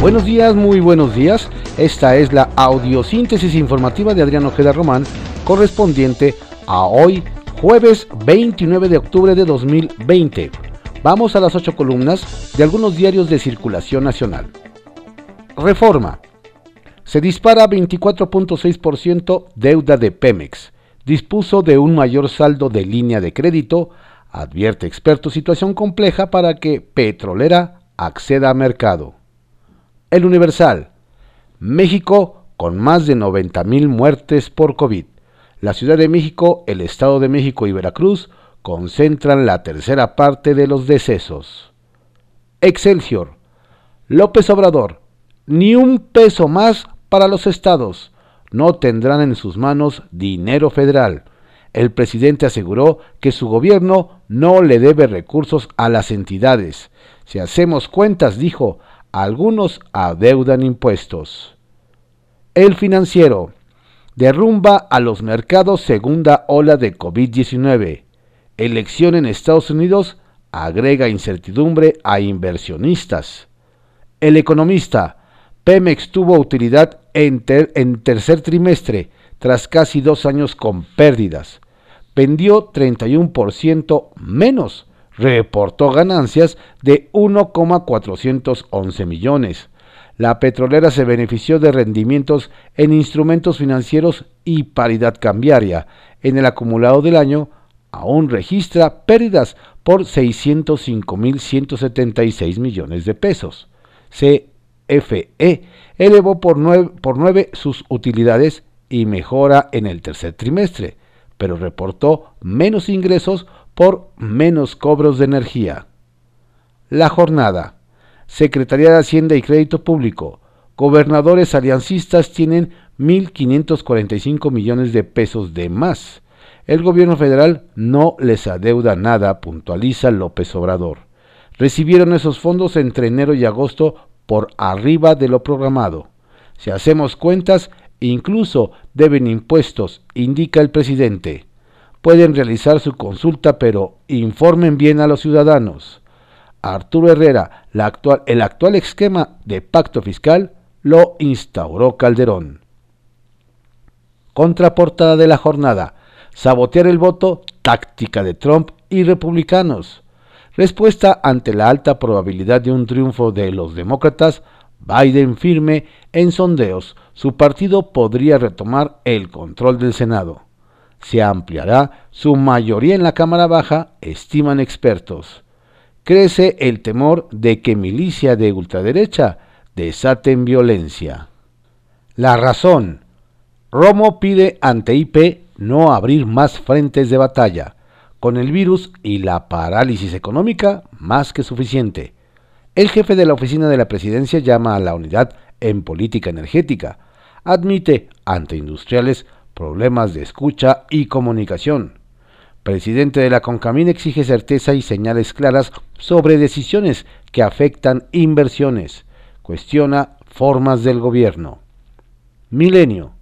Buenos días, muy buenos días. Esta es la audiosíntesis informativa de Adrián Ojeda Román, correspondiente a hoy, jueves 29 de octubre de 2020. Vamos a las ocho columnas de algunos diarios de circulación nacional. Reforma. Se dispara 24.6% deuda de Pemex. Dispuso de un mayor saldo de línea de crédito. Advierte experto situación compleja para que Petrolera acceda a mercado. El Universal. México con más de 90 mil muertes por COVID. La Ciudad de México, el Estado de México y Veracruz concentran la tercera parte de los decesos. Excelsior. López Obrador. Ni un peso más para los estados. No tendrán en sus manos dinero federal. El presidente aseguró que su gobierno no le debe recursos a las entidades. Si hacemos cuentas, dijo, algunos adeudan impuestos. El financiero derrumba a los mercados segunda ola de COVID-19. Elección en Estados Unidos agrega incertidumbre a inversionistas. El economista, Pemex tuvo utilidad en, en tercer trimestre tras casi dos años con pérdidas. Vendió 31% menos reportó ganancias de 1,411 millones. La petrolera se benefició de rendimientos en instrumentos financieros y paridad cambiaria. En el acumulado del año, aún registra pérdidas por 605.176 millones de pesos. CFE elevó por 9, por 9 sus utilidades y mejora en el tercer trimestre, pero reportó menos ingresos por menos cobros de energía. La jornada. Secretaría de Hacienda y Crédito Público. Gobernadores aliancistas tienen 1.545 millones de pesos de más. El gobierno federal no les adeuda nada, puntualiza López Obrador. Recibieron esos fondos entre enero y agosto por arriba de lo programado. Si hacemos cuentas, incluso deben impuestos, indica el presidente pueden realizar su consulta, pero informen bien a los ciudadanos. Arturo Herrera, el actual esquema de pacto fiscal lo instauró Calderón. Contraportada de la jornada. Sabotear el voto, táctica de Trump y republicanos. Respuesta ante la alta probabilidad de un triunfo de los demócratas, Biden firme en sondeos, su partido podría retomar el control del Senado se ampliará su mayoría en la Cámara Baja, estiman expertos. Crece el temor de que milicia de ultraderecha desaten violencia. La razón. Romo pide ante IP no abrir más frentes de batalla, con el virus y la parálisis económica más que suficiente. El jefe de la oficina de la presidencia llama a la unidad en política energética. Admite ante industriales problemas de escucha y comunicación. Presidente de la CONCAMIN exige certeza y señales claras sobre decisiones que afectan inversiones. Cuestiona formas del gobierno. Milenio.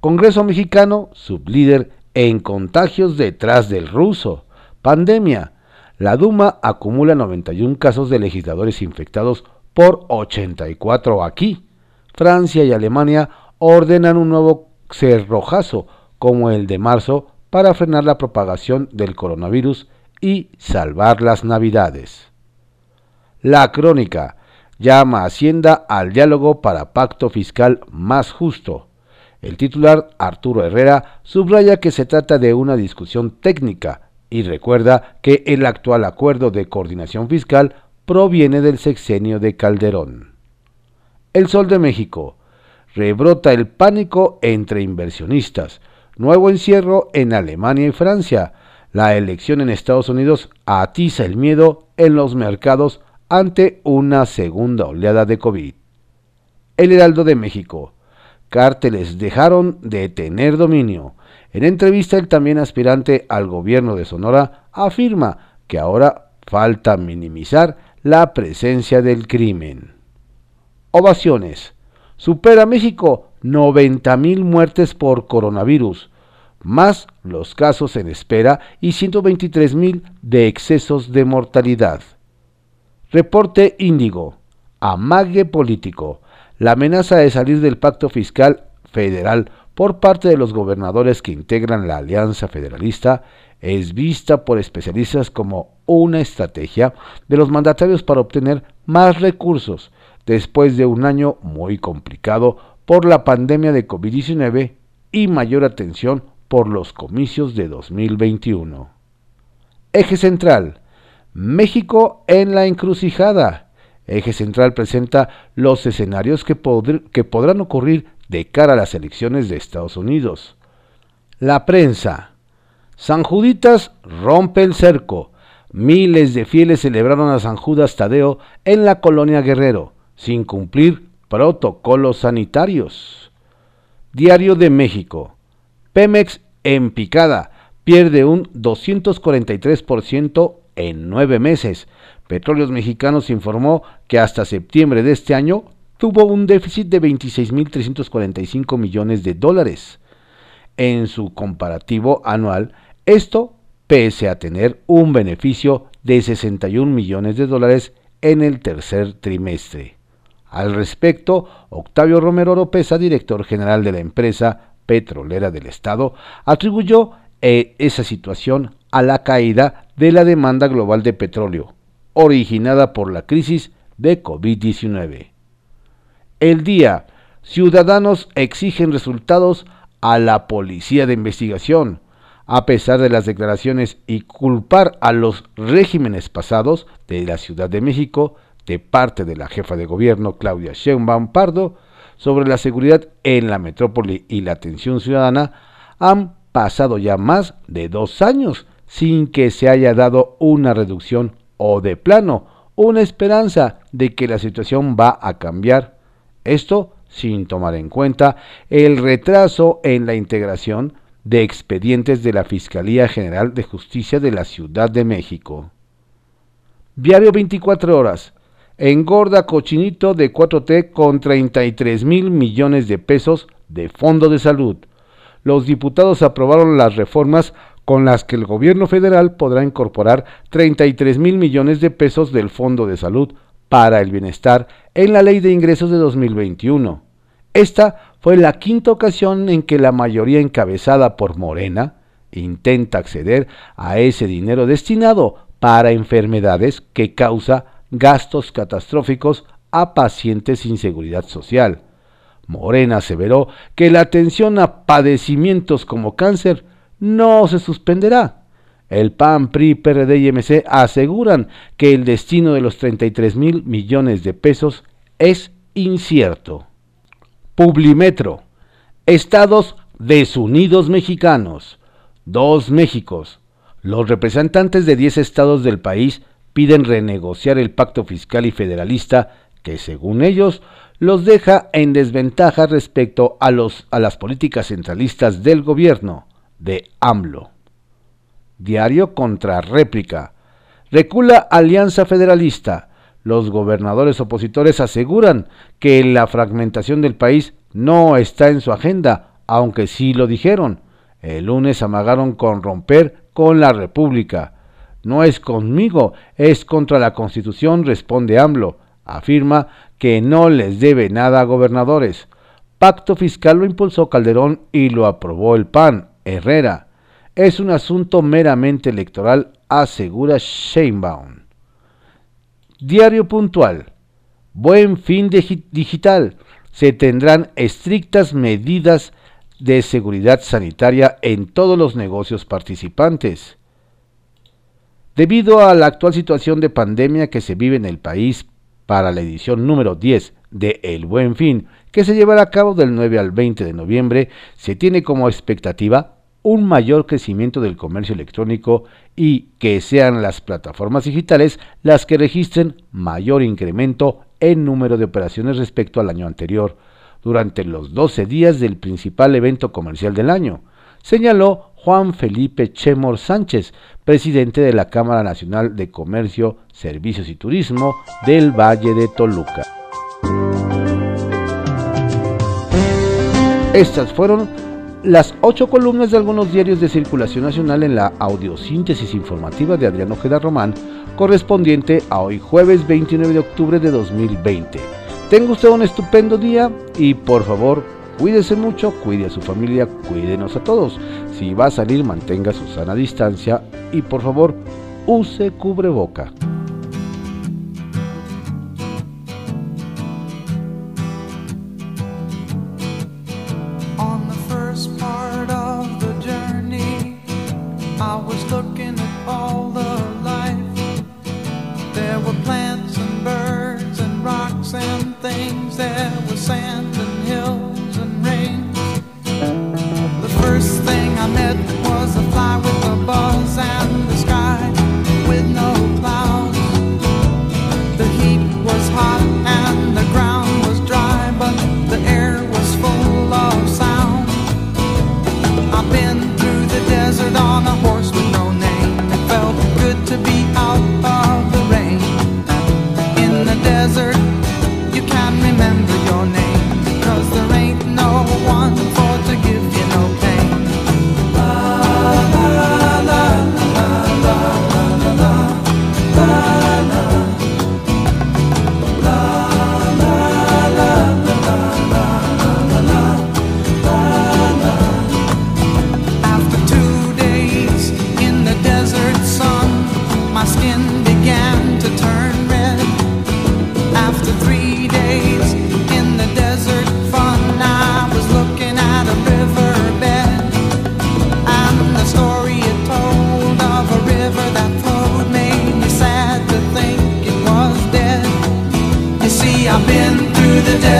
Congreso mexicano, sublíder en contagios detrás del ruso. Pandemia. La Duma acumula 91 casos de legisladores infectados por 84 aquí. Francia y Alemania ordenan un nuevo cerrojazo como el de marzo para frenar la propagación del coronavirus y salvar las navidades. La crónica llama a Hacienda al diálogo para pacto fiscal más justo. El titular Arturo Herrera subraya que se trata de una discusión técnica y recuerda que el actual acuerdo de coordinación fiscal proviene del sexenio de Calderón. El Sol de México rebrota el pánico entre inversionistas, nuevo encierro en Alemania y Francia, la elección en Estados Unidos atiza el miedo en los mercados ante una segunda oleada de COVID. El Heraldo de México. Cárteles dejaron de tener dominio. En entrevista el también aspirante al gobierno de Sonora afirma que ahora falta minimizar la presencia del crimen. Ovaciones supera México 90 mil muertes por coronavirus, más los casos en espera y 123 mil de excesos de mortalidad. Reporte Índigo. Amague político. La amenaza de salir del pacto fiscal federal por parte de los gobernadores que integran la Alianza Federalista es vista por especialistas como una estrategia de los mandatarios para obtener más recursos después de un año muy complicado por la pandemia de COVID-19 y mayor atención por los comicios de 2021. Eje central. México en la encrucijada. Eje central presenta los escenarios que, que podrán ocurrir de cara a las elecciones de Estados Unidos. La prensa. San Juditas rompe el cerco. Miles de fieles celebraron a San Judas Tadeo en la colonia Guerrero, sin cumplir protocolos sanitarios. Diario de México. Pemex en picada pierde un 243% en nueve meses. Petróleos Mexicanos informó que hasta septiembre de este año tuvo un déficit de 26.345 millones de dólares. En su comparativo anual, esto pese a tener un beneficio de 61 millones de dólares en el tercer trimestre. Al respecto, Octavio Romero Oropesa, director general de la empresa petrolera del Estado, atribuyó eh, esa situación a la caída de la demanda global de petróleo, originada por la crisis de COVID-19. El día, ciudadanos exigen resultados a la policía de investigación, a pesar de las declaraciones y culpar a los regímenes pasados de la Ciudad de México de parte de la jefa de gobierno Claudia Sheinbaum Pardo sobre la seguridad en la metrópoli y la atención ciudadana, han pasado ya más de dos años sin que se haya dado una reducción o de plano una esperanza de que la situación va a cambiar. Esto sin tomar en cuenta el retraso en la integración de expedientes de la Fiscalía General de Justicia de la Ciudad de México. Diario 24 horas. Engorda cochinito de 4T con 33 mil millones de pesos de fondo de salud. Los diputados aprobaron las reformas con las que el gobierno federal podrá incorporar 33 mil millones de pesos del Fondo de Salud para el Bienestar en la Ley de Ingresos de 2021. Esta fue la quinta ocasión en que la mayoría encabezada por Morena intenta acceder a ese dinero destinado para enfermedades que causa gastos catastróficos a pacientes sin seguridad social. Morena aseveró que la atención a padecimientos como cáncer no se suspenderá. El PAN, PRI, PRD y MC aseguran que el destino de los 33 mil millones de pesos es incierto. Publimetro. Estados desunidos mexicanos. Dos Méxicos. Los representantes de 10 estados del país piden renegociar el pacto fiscal y federalista que, según ellos, los deja en desventaja respecto a, los, a las políticas centralistas del gobierno de AMLO. Diario contra réplica. Recula Alianza Federalista los gobernadores opositores aseguran que la fragmentación del país no está en su agenda, aunque sí lo dijeron. El lunes amagaron con romper con la República. No es conmigo, es contra la Constitución, responde AMLO. Afirma que no les debe nada a gobernadores. Pacto fiscal lo impulsó Calderón y lo aprobó el PAN, Herrera. Es un asunto meramente electoral, asegura Sheinbaum. Diario puntual. Buen fin digital. Se tendrán estrictas medidas de seguridad sanitaria en todos los negocios participantes. Debido a la actual situación de pandemia que se vive en el país para la edición número 10 de El Buen Fin, que se llevará a cabo del 9 al 20 de noviembre, se tiene como expectativa un mayor crecimiento del comercio electrónico y que sean las plataformas digitales las que registren mayor incremento en número de operaciones respecto al año anterior, durante los 12 días del principal evento comercial del año, señaló Juan Felipe Chemor Sánchez, presidente de la Cámara Nacional de Comercio, Servicios y Turismo del Valle de Toluca. Estas fueron las ocho columnas de algunos diarios de circulación nacional en la audiosíntesis informativa de Adrián Ojeda Román, correspondiente a hoy jueves 29 de octubre de 2020. Tenga usted un estupendo día y por favor, cuídese mucho, cuide a su familia, cuídenos a todos. Si va a salir, mantenga su sana distancia y por favor, use cubreboca. there were plants and birds and rocks and things, there was sand.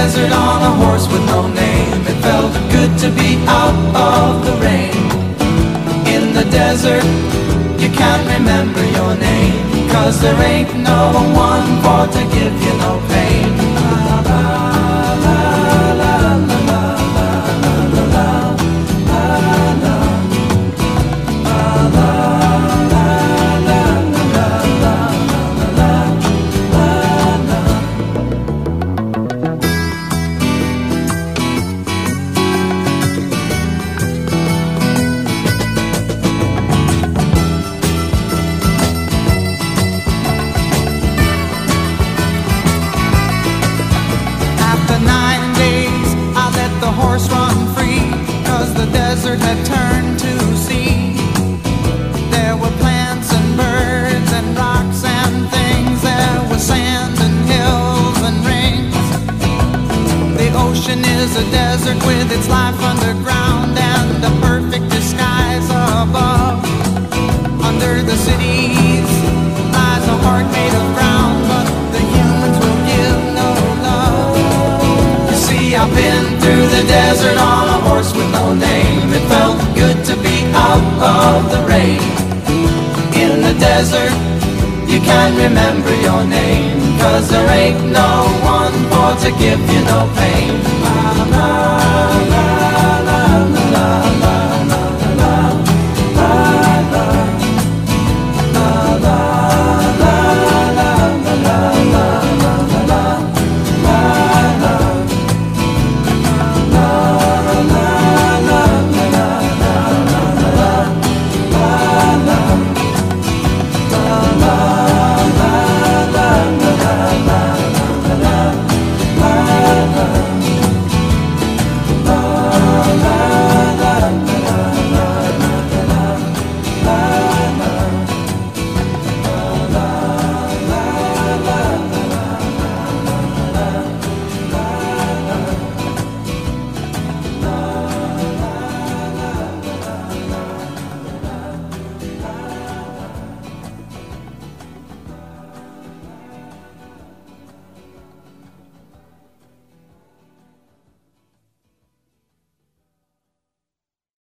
desert on a horse with no name. It felt good to be out of the rain. In the desert, you can't remember your name. Cause there ain't no one for to give you no pain. that turn. the rain. In the desert, you can remember your name. Cause there ain't no one for to give you no pain. La, la, la,